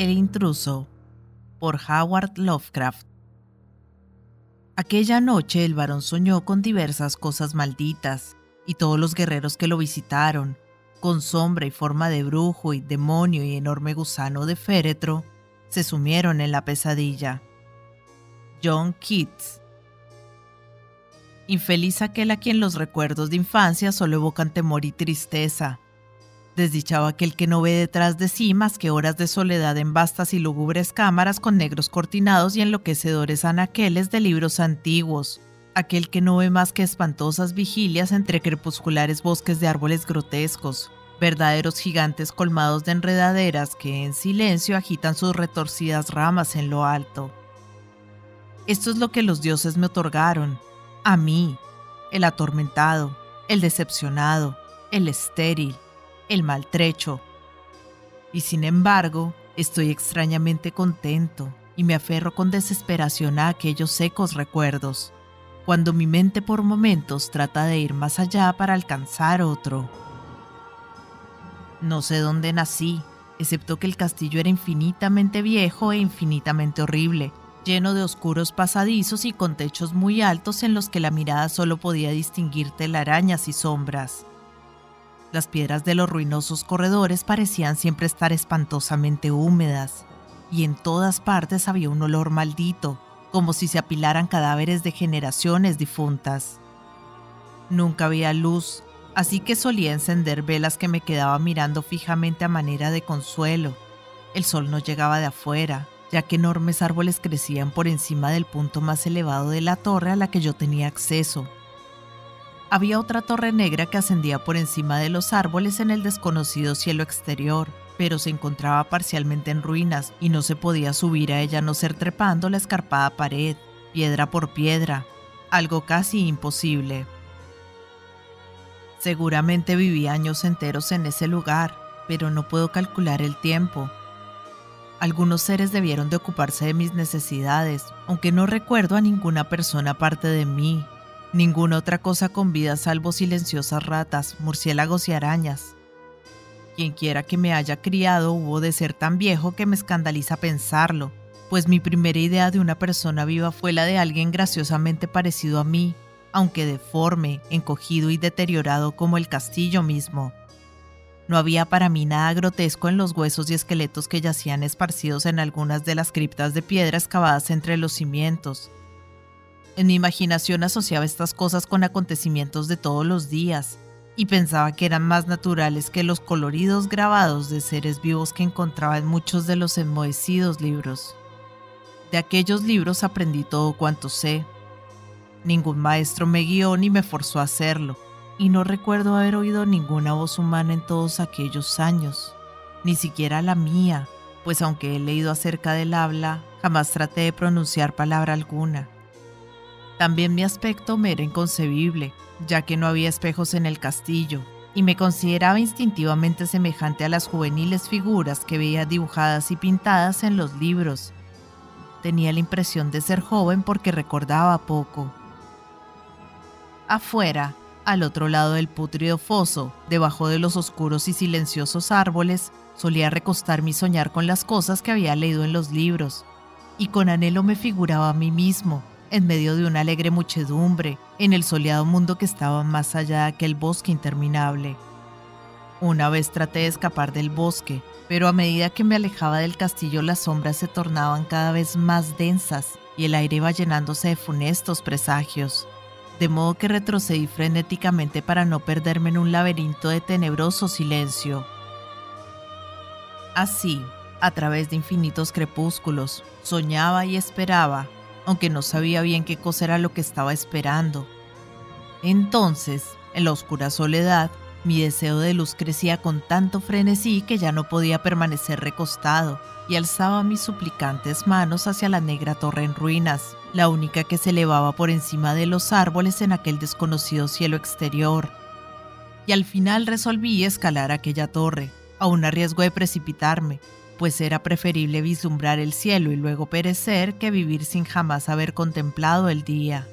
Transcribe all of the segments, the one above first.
El intruso por Howard Lovecraft. Aquella noche el varón soñó con diversas cosas malditas, y todos los guerreros que lo visitaron, con sombra y forma de brujo y demonio y enorme gusano de féretro, se sumieron en la pesadilla. John Keats. Infeliz aquel a quien los recuerdos de infancia solo evocan temor y tristeza, Desdichado aquel que no ve detrás de sí más que horas de soledad en vastas y lúgubres cámaras con negros cortinados y enloquecedores anaqueles de libros antiguos. Aquel que no ve más que espantosas vigilias entre crepusculares bosques de árboles grotescos, verdaderos gigantes colmados de enredaderas que en silencio agitan sus retorcidas ramas en lo alto. Esto es lo que los dioses me otorgaron, a mí, el atormentado, el decepcionado, el estéril, el maltrecho. Y sin embargo, estoy extrañamente contento y me aferro con desesperación a aquellos secos recuerdos, cuando mi mente por momentos trata de ir más allá para alcanzar otro. No sé dónde nací, excepto que el castillo era infinitamente viejo e infinitamente horrible, lleno de oscuros pasadizos y con techos muy altos en los que la mirada solo podía distinguir telarañas y sombras. Las piedras de los ruinosos corredores parecían siempre estar espantosamente húmedas, y en todas partes había un olor maldito, como si se apilaran cadáveres de generaciones difuntas. Nunca había luz, así que solía encender velas que me quedaba mirando fijamente a manera de consuelo. El sol no llegaba de afuera, ya que enormes árboles crecían por encima del punto más elevado de la torre a la que yo tenía acceso, había otra torre negra que ascendía por encima de los árboles en el desconocido cielo exterior, pero se encontraba parcialmente en ruinas y no se podía subir a ella no ser trepando la escarpada pared, piedra por piedra, algo casi imposible. Seguramente viví años enteros en ese lugar, pero no puedo calcular el tiempo. Algunos seres debieron de ocuparse de mis necesidades, aunque no recuerdo a ninguna persona aparte de mí, Ninguna otra cosa con vida salvo silenciosas ratas, murciélagos y arañas. Quienquiera que me haya criado hubo de ser tan viejo que me escandaliza pensarlo, pues mi primera idea de una persona viva fue la de alguien graciosamente parecido a mí, aunque deforme, encogido y deteriorado como el castillo mismo. No había para mí nada grotesco en los huesos y esqueletos que yacían esparcidos en algunas de las criptas de piedra excavadas entre los cimientos, en mi imaginación asociaba estas cosas con acontecimientos de todos los días y pensaba que eran más naturales que los coloridos grabados de seres vivos que encontraba en muchos de los enmohecidos libros. De aquellos libros aprendí todo cuanto sé. Ningún maestro me guió ni me forzó a hacerlo, y no recuerdo haber oído ninguna voz humana en todos aquellos años, ni siquiera la mía, pues aunque he leído acerca del habla, jamás traté de pronunciar palabra alguna. También mi aspecto me era inconcebible, ya que no había espejos en el castillo, y me consideraba instintivamente semejante a las juveniles figuras que veía dibujadas y pintadas en los libros. Tenía la impresión de ser joven porque recordaba poco. Afuera, al otro lado del putrido foso, debajo de los oscuros y silenciosos árboles, solía recostarme y soñar con las cosas que había leído en los libros, y con anhelo me figuraba a mí mismo, en medio de una alegre muchedumbre, en el soleado mundo que estaba más allá de aquel bosque interminable. Una vez traté de escapar del bosque, pero a medida que me alejaba del castillo las sombras se tornaban cada vez más densas y el aire iba llenándose de funestos presagios, de modo que retrocedí frenéticamente para no perderme en un laberinto de tenebroso silencio. Así, a través de infinitos crepúsculos, soñaba y esperaba aunque no sabía bien qué cosa era lo que estaba esperando. Entonces, en la oscura soledad, mi deseo de luz crecía con tanto frenesí que ya no podía permanecer recostado y alzaba mis suplicantes manos hacia la negra torre en ruinas, la única que se elevaba por encima de los árboles en aquel desconocido cielo exterior. Y al final resolví escalar aquella torre, aún a riesgo de precipitarme, pues era preferible vislumbrar el cielo y luego perecer que vivir sin jamás haber contemplado el día.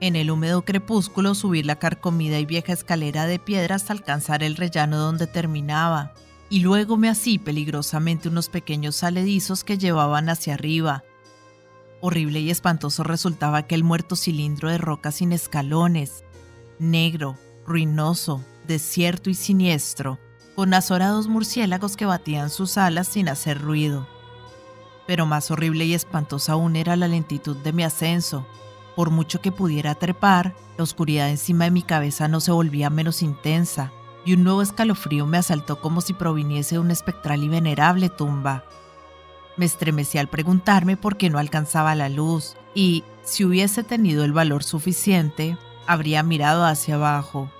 En el húmedo crepúsculo subir la carcomida y vieja escalera de piedra hasta alcanzar el rellano donde terminaba, y luego me así peligrosamente unos pequeños saledizos que llevaban hacia arriba. Horrible y espantoso resultaba aquel muerto cilindro de roca sin escalones, negro, ruinoso, desierto y siniestro, con azorados murciélagos que batían sus alas sin hacer ruido. Pero más horrible y espantosa aún era la lentitud de mi ascenso. Por mucho que pudiera trepar, la oscuridad encima de mi cabeza no se volvía menos intensa, y un nuevo escalofrío me asaltó como si proviniese de una espectral y venerable tumba. Me estremecí al preguntarme por qué no alcanzaba la luz, y, si hubiese tenido el valor suficiente, habría mirado hacia abajo.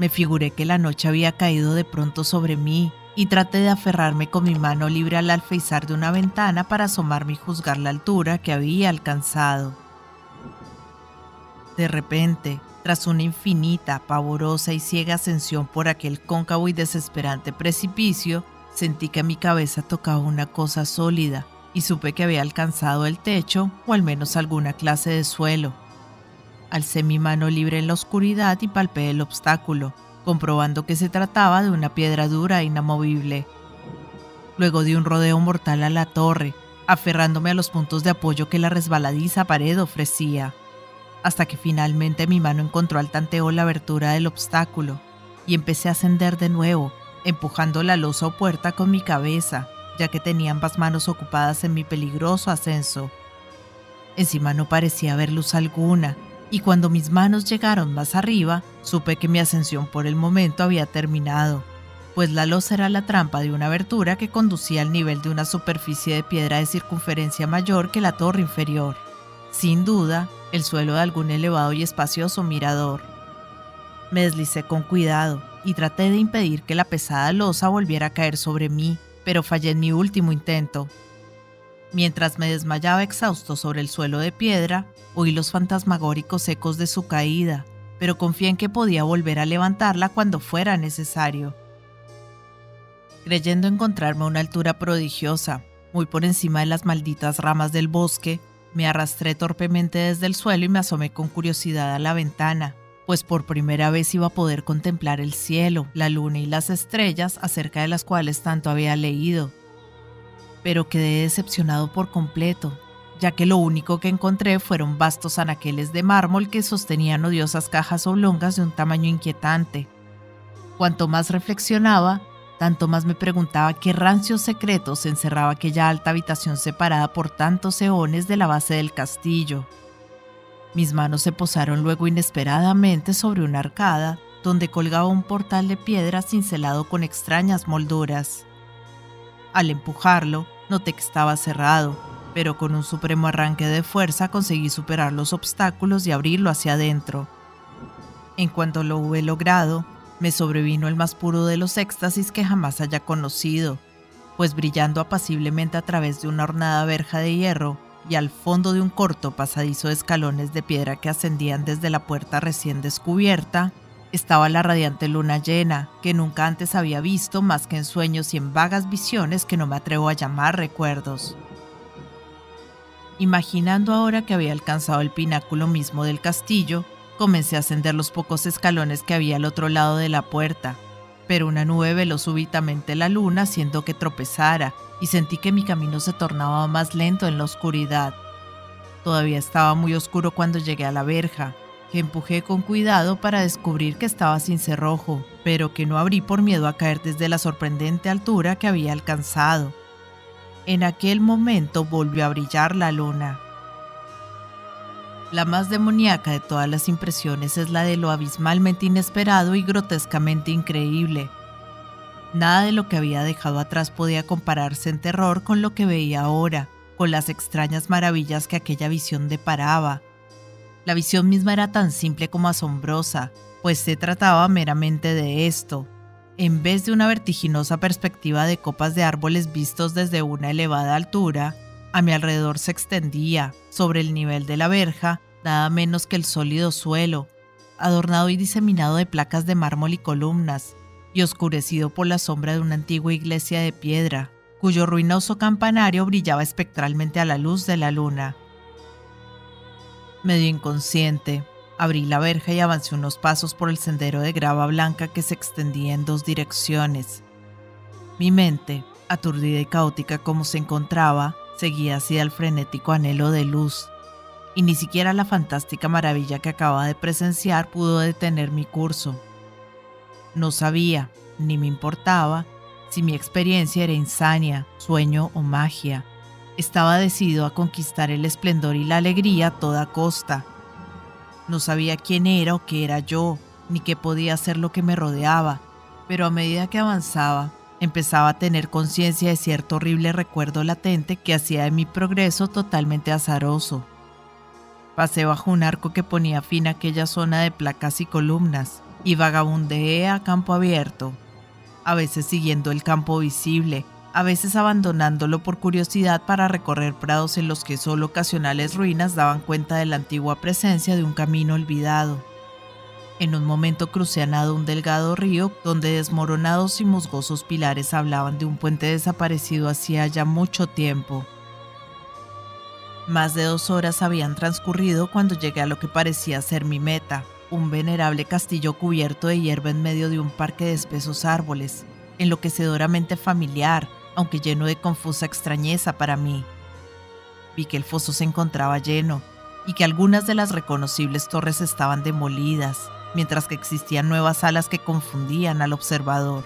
Me figuré que la noche había caído de pronto sobre mí y traté de aferrarme con mi mano libre al alféizar de una ventana para asomarme y juzgar la altura que había alcanzado. De repente, tras una infinita, pavorosa y ciega ascensión por aquel cóncavo y desesperante precipicio, sentí que mi cabeza tocaba una cosa sólida y supe que había alcanzado el techo o al menos alguna clase de suelo. Alcé mi mano libre en la oscuridad y palpé el obstáculo, comprobando que se trataba de una piedra dura e inamovible. Luego di un rodeo mortal a la torre, aferrándome a los puntos de apoyo que la resbaladiza pared ofrecía hasta que finalmente mi mano encontró al tanteo la abertura del obstáculo y empecé a ascender de nuevo, empujando la losa o puerta con mi cabeza, ya que tenía ambas manos ocupadas en mi peligroso ascenso. Encima no parecía haber luz alguna, y cuando mis manos llegaron más arriba, supe que mi ascensión por el momento había terminado, pues la losa era la trampa de una abertura que conducía al nivel de una superficie de piedra de circunferencia mayor que la torre inferior. Sin duda, el suelo de algún elevado y espacioso mirador. Me deslicé con cuidado y traté de impedir que la pesada losa volviera a caer sobre mí, pero fallé en mi último intento. Mientras me desmayaba exhausto sobre el suelo de piedra, oí los fantasmagóricos ecos de su caída, pero confié en que podía volver a levantarla cuando fuera necesario. Creyendo encontrarme a una altura prodigiosa, muy por encima de las malditas ramas del bosque, me arrastré torpemente desde el suelo y me asomé con curiosidad a la ventana, pues por primera vez iba a poder contemplar el cielo, la luna y las estrellas acerca de las cuales tanto había leído. Pero quedé decepcionado por completo, ya que lo único que encontré fueron vastos anaqueles de mármol que sostenían odiosas cajas oblongas de un tamaño inquietante. Cuanto más reflexionaba, tanto más me preguntaba qué rancios secretos encerraba aquella alta habitación separada por tantos eones de la base del castillo. Mis manos se posaron luego inesperadamente sobre una arcada donde colgaba un portal de piedra cincelado con extrañas molduras. Al empujarlo, noté que estaba cerrado, pero con un supremo arranque de fuerza conseguí superar los obstáculos y abrirlo hacia adentro. En cuanto lo hube logrado, me sobrevino el más puro de los éxtasis que jamás haya conocido, pues brillando apaciblemente a través de una hornada verja de hierro y al fondo de un corto pasadizo de escalones de piedra que ascendían desde la puerta recién descubierta, estaba la radiante luna llena, que nunca antes había visto más que en sueños y en vagas visiones que no me atrevo a llamar recuerdos. Imaginando ahora que había alcanzado el pináculo mismo del castillo, Comencé a ascender los pocos escalones que había al otro lado de la puerta, pero una nube veló súbitamente la luna haciendo que tropezara y sentí que mi camino se tornaba más lento en la oscuridad. Todavía estaba muy oscuro cuando llegué a la verja, que empujé con cuidado para descubrir que estaba sin cerrojo, pero que no abrí por miedo a caer desde la sorprendente altura que había alcanzado. En aquel momento volvió a brillar la luna. La más demoníaca de todas las impresiones es la de lo abismalmente inesperado y grotescamente increíble. Nada de lo que había dejado atrás podía compararse en terror con lo que veía ahora, con las extrañas maravillas que aquella visión deparaba. La visión misma era tan simple como asombrosa, pues se trataba meramente de esto. En vez de una vertiginosa perspectiva de copas de árboles vistos desde una elevada altura, a mi alrededor se extendía, sobre el nivel de la verja, nada menos que el sólido suelo, adornado y diseminado de placas de mármol y columnas, y oscurecido por la sombra de una antigua iglesia de piedra, cuyo ruinoso campanario brillaba espectralmente a la luz de la luna. Medio inconsciente, abrí la verja y avancé unos pasos por el sendero de grava blanca que se extendía en dos direcciones. Mi mente, aturdida y caótica como se encontraba, seguía así al frenético anhelo de luz, y ni siquiera la fantástica maravilla que acababa de presenciar pudo detener mi curso. No sabía, ni me importaba, si mi experiencia era insania, sueño o magia. Estaba decidido a conquistar el esplendor y la alegría a toda costa. No sabía quién era o qué era yo, ni qué podía ser lo que me rodeaba, pero a medida que avanzaba, empezaba a tener conciencia de cierto horrible recuerdo latente que hacía de mi progreso totalmente azaroso. Pasé bajo un arco que ponía fin a aquella zona de placas y columnas, y vagabundeé a campo abierto, a veces siguiendo el campo visible, a veces abandonándolo por curiosidad para recorrer prados en los que solo ocasionales ruinas daban cuenta de la antigua presencia de un camino olvidado. En un momento crucé a nado un delgado río donde desmoronados y musgosos pilares hablaban de un puente desaparecido hacía ya mucho tiempo. Más de dos horas habían transcurrido cuando llegué a lo que parecía ser mi meta, un venerable castillo cubierto de hierba en medio de un parque de espesos árboles, enloquecedoramente familiar, aunque lleno de confusa extrañeza para mí. Vi que el foso se encontraba lleno y que algunas de las reconocibles torres estaban demolidas, mientras que existían nuevas salas que confundían al observador.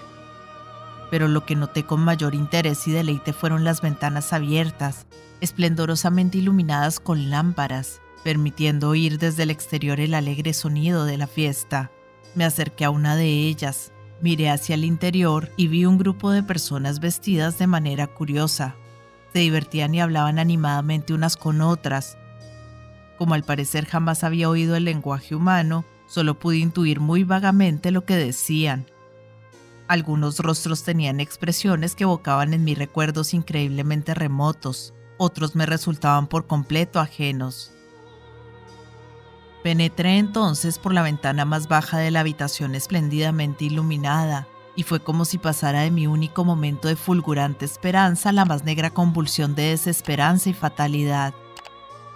Pero lo que noté con mayor interés y deleite fueron las ventanas abiertas, esplendorosamente iluminadas con lámparas, permitiendo oír desde el exterior el alegre sonido de la fiesta. Me acerqué a una de ellas, miré hacia el interior y vi un grupo de personas vestidas de manera curiosa. Se divertían y hablaban animadamente unas con otras. Como al parecer jamás había oído el lenguaje humano, Solo pude intuir muy vagamente lo que decían. Algunos rostros tenían expresiones que evocaban en mí recuerdos increíblemente remotos, otros me resultaban por completo ajenos. Penetré entonces por la ventana más baja de la habitación espléndidamente iluminada, y fue como si pasara de mi único momento de fulgurante esperanza la más negra convulsión de desesperanza y fatalidad.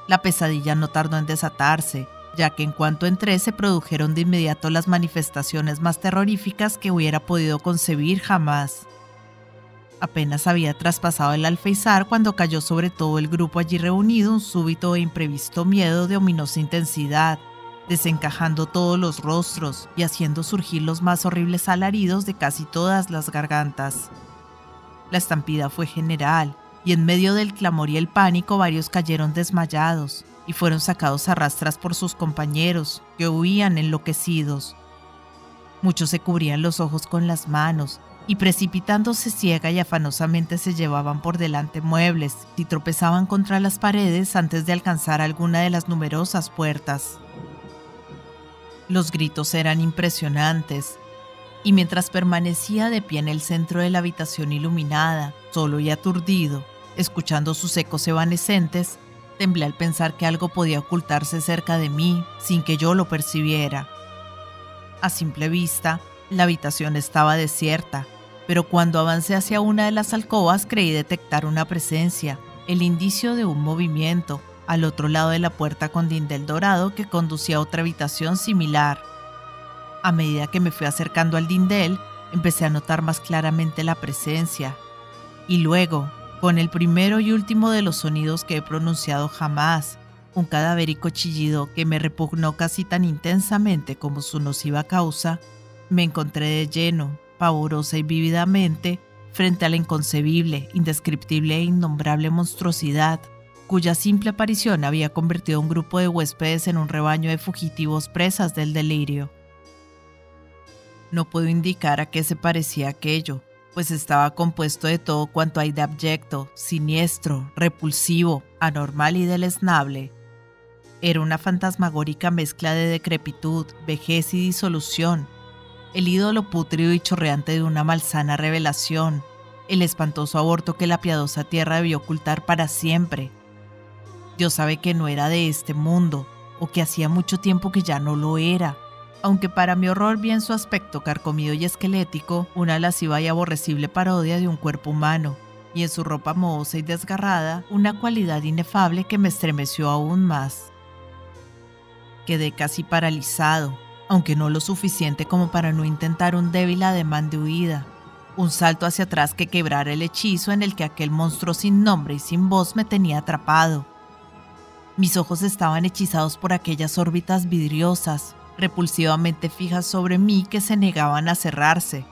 La pesadilla no tardó en desatarse, ya que en cuanto entré se produjeron de inmediato las manifestaciones más terroríficas que hubiera podido concebir jamás. Apenas había traspasado el alféizar cuando cayó sobre todo el grupo allí reunido un súbito e imprevisto miedo de ominosa intensidad, desencajando todos los rostros y haciendo surgir los más horribles alaridos de casi todas las gargantas. La estampida fue general, y en medio del clamor y el pánico varios cayeron desmayados, y fueron sacados a rastras por sus compañeros, que huían enloquecidos. Muchos se cubrían los ojos con las manos y precipitándose ciega y afanosamente se llevaban por delante muebles y tropezaban contra las paredes antes de alcanzar alguna de las numerosas puertas. Los gritos eran impresionantes, y mientras permanecía de pie en el centro de la habitación iluminada, solo y aturdido, escuchando sus ecos evanescentes, Temblé al pensar que algo podía ocultarse cerca de mí sin que yo lo percibiera. A simple vista, la habitación estaba desierta, pero cuando avancé hacia una de las alcobas creí detectar una presencia, el indicio de un movimiento, al otro lado de la puerta con dindel dorado que conducía a otra habitación similar. A medida que me fui acercando al dindel, empecé a notar más claramente la presencia. Y luego, con el primero y último de los sonidos que he pronunciado jamás, un cadavérico chillido que me repugnó casi tan intensamente como su nociva causa, me encontré de lleno, pavorosa y vívidamente, frente a la inconcebible, indescriptible e innombrable monstruosidad, cuya simple aparición había convertido a un grupo de huéspedes en un rebaño de fugitivos presas del delirio. No puedo indicar a qué se parecía aquello, pues estaba compuesto de todo cuanto hay de abyecto, siniestro, repulsivo, anormal y deleznable. Era una fantasmagórica mezcla de decrepitud, vejez y disolución, el ídolo putrido y chorreante de una malsana revelación, el espantoso aborto que la piadosa tierra debió ocultar para siempre. Dios sabe que no era de este mundo, o que hacía mucho tiempo que ya no lo era aunque para mi horror vi en su aspecto carcomido y esquelético una lasciva y aborrecible parodia de un cuerpo humano, y en su ropa mohosa y desgarrada una cualidad inefable que me estremeció aún más. Quedé casi paralizado, aunque no lo suficiente como para no intentar un débil ademán de huida. un salto hacia atrás que quebrara el hechizo en el que aquel monstruo sin nombre y sin voz me tenía atrapado. Mis ojos estaban hechizados por aquellas órbitas vidriosas, repulsivamente fijas sobre mí que se negaban a cerrarse,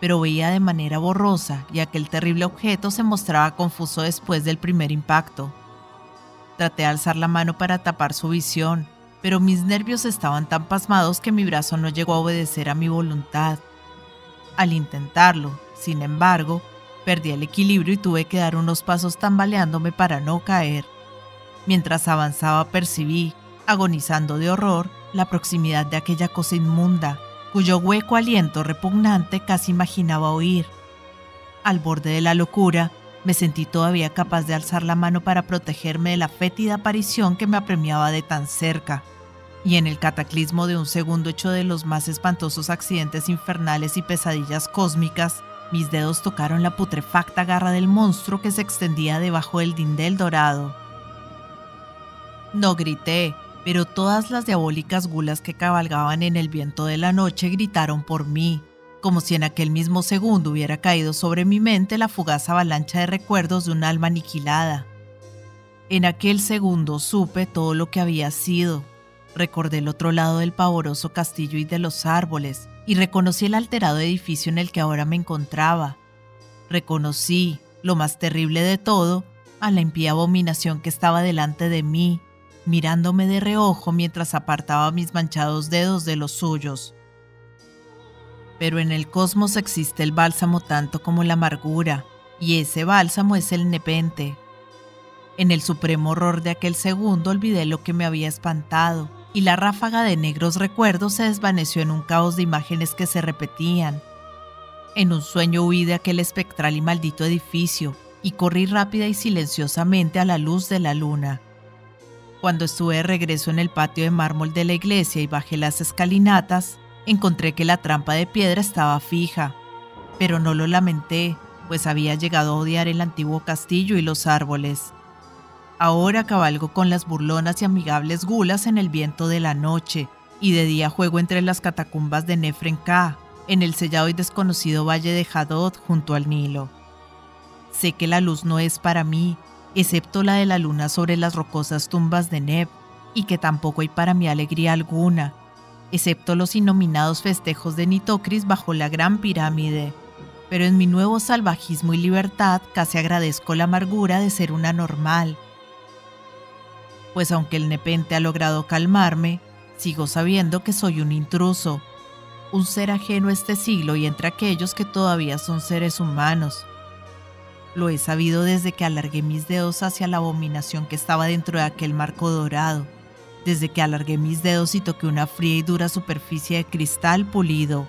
pero veía de manera borrosa y aquel terrible objeto se mostraba confuso después del primer impacto. Traté de alzar la mano para tapar su visión, pero mis nervios estaban tan pasmados que mi brazo no llegó a obedecer a mi voluntad. Al intentarlo, sin embargo, perdí el equilibrio y tuve que dar unos pasos tambaleándome para no caer. Mientras avanzaba percibí, agonizando de horror, la proximidad de aquella cosa inmunda, cuyo hueco aliento repugnante casi imaginaba oír. Al borde de la locura, me sentí todavía capaz de alzar la mano para protegerme de la fétida aparición que me apremiaba de tan cerca. Y en el cataclismo de un segundo hecho de los más espantosos accidentes infernales y pesadillas cósmicas, mis dedos tocaron la putrefacta garra del monstruo que se extendía debajo del dindel dorado. No grité, pero todas las diabólicas gulas que cabalgaban en el viento de la noche gritaron por mí, como si en aquel mismo segundo hubiera caído sobre mi mente la fugaz avalancha de recuerdos de un alma aniquilada. En aquel segundo supe todo lo que había sido. Recordé el otro lado del pavoroso castillo y de los árboles, y reconocí el alterado edificio en el que ahora me encontraba. Reconocí, lo más terrible de todo, a la impía abominación que estaba delante de mí, mirándome de reojo mientras apartaba mis manchados dedos de los suyos. Pero en el cosmos existe el bálsamo tanto como la amargura, y ese bálsamo es el nepente. En el supremo horror de aquel segundo olvidé lo que me había espantado, y la ráfaga de negros recuerdos se desvaneció en un caos de imágenes que se repetían. En un sueño huí de aquel espectral y maldito edificio, y corrí rápida y silenciosamente a la luz de la luna. Cuando estuve de regreso en el patio de mármol de la iglesia y bajé las escalinatas, encontré que la trampa de piedra estaba fija, pero no lo lamenté, pues había llegado a odiar el antiguo castillo y los árboles. Ahora cabalgo con las burlonas y amigables gulas en el viento de la noche, y de día juego entre las catacumbas de Nefrenka, en el sellado y desconocido valle de Hadod junto al Nilo. Sé que la luz no es para mí, excepto la de la luna sobre las rocosas tumbas de Neb, y que tampoco hay para mi alegría alguna, excepto los innominados festejos de Nitocris bajo la gran pirámide. Pero en mi nuevo salvajismo y libertad casi agradezco la amargura de ser una normal. Pues aunque el nepente ha logrado calmarme, sigo sabiendo que soy un intruso, un ser ajeno a este siglo y entre aquellos que todavía son seres humanos. Lo he sabido desde que alargué mis dedos hacia la abominación que estaba dentro de aquel marco dorado, desde que alargué mis dedos y toqué una fría y dura superficie de cristal pulido.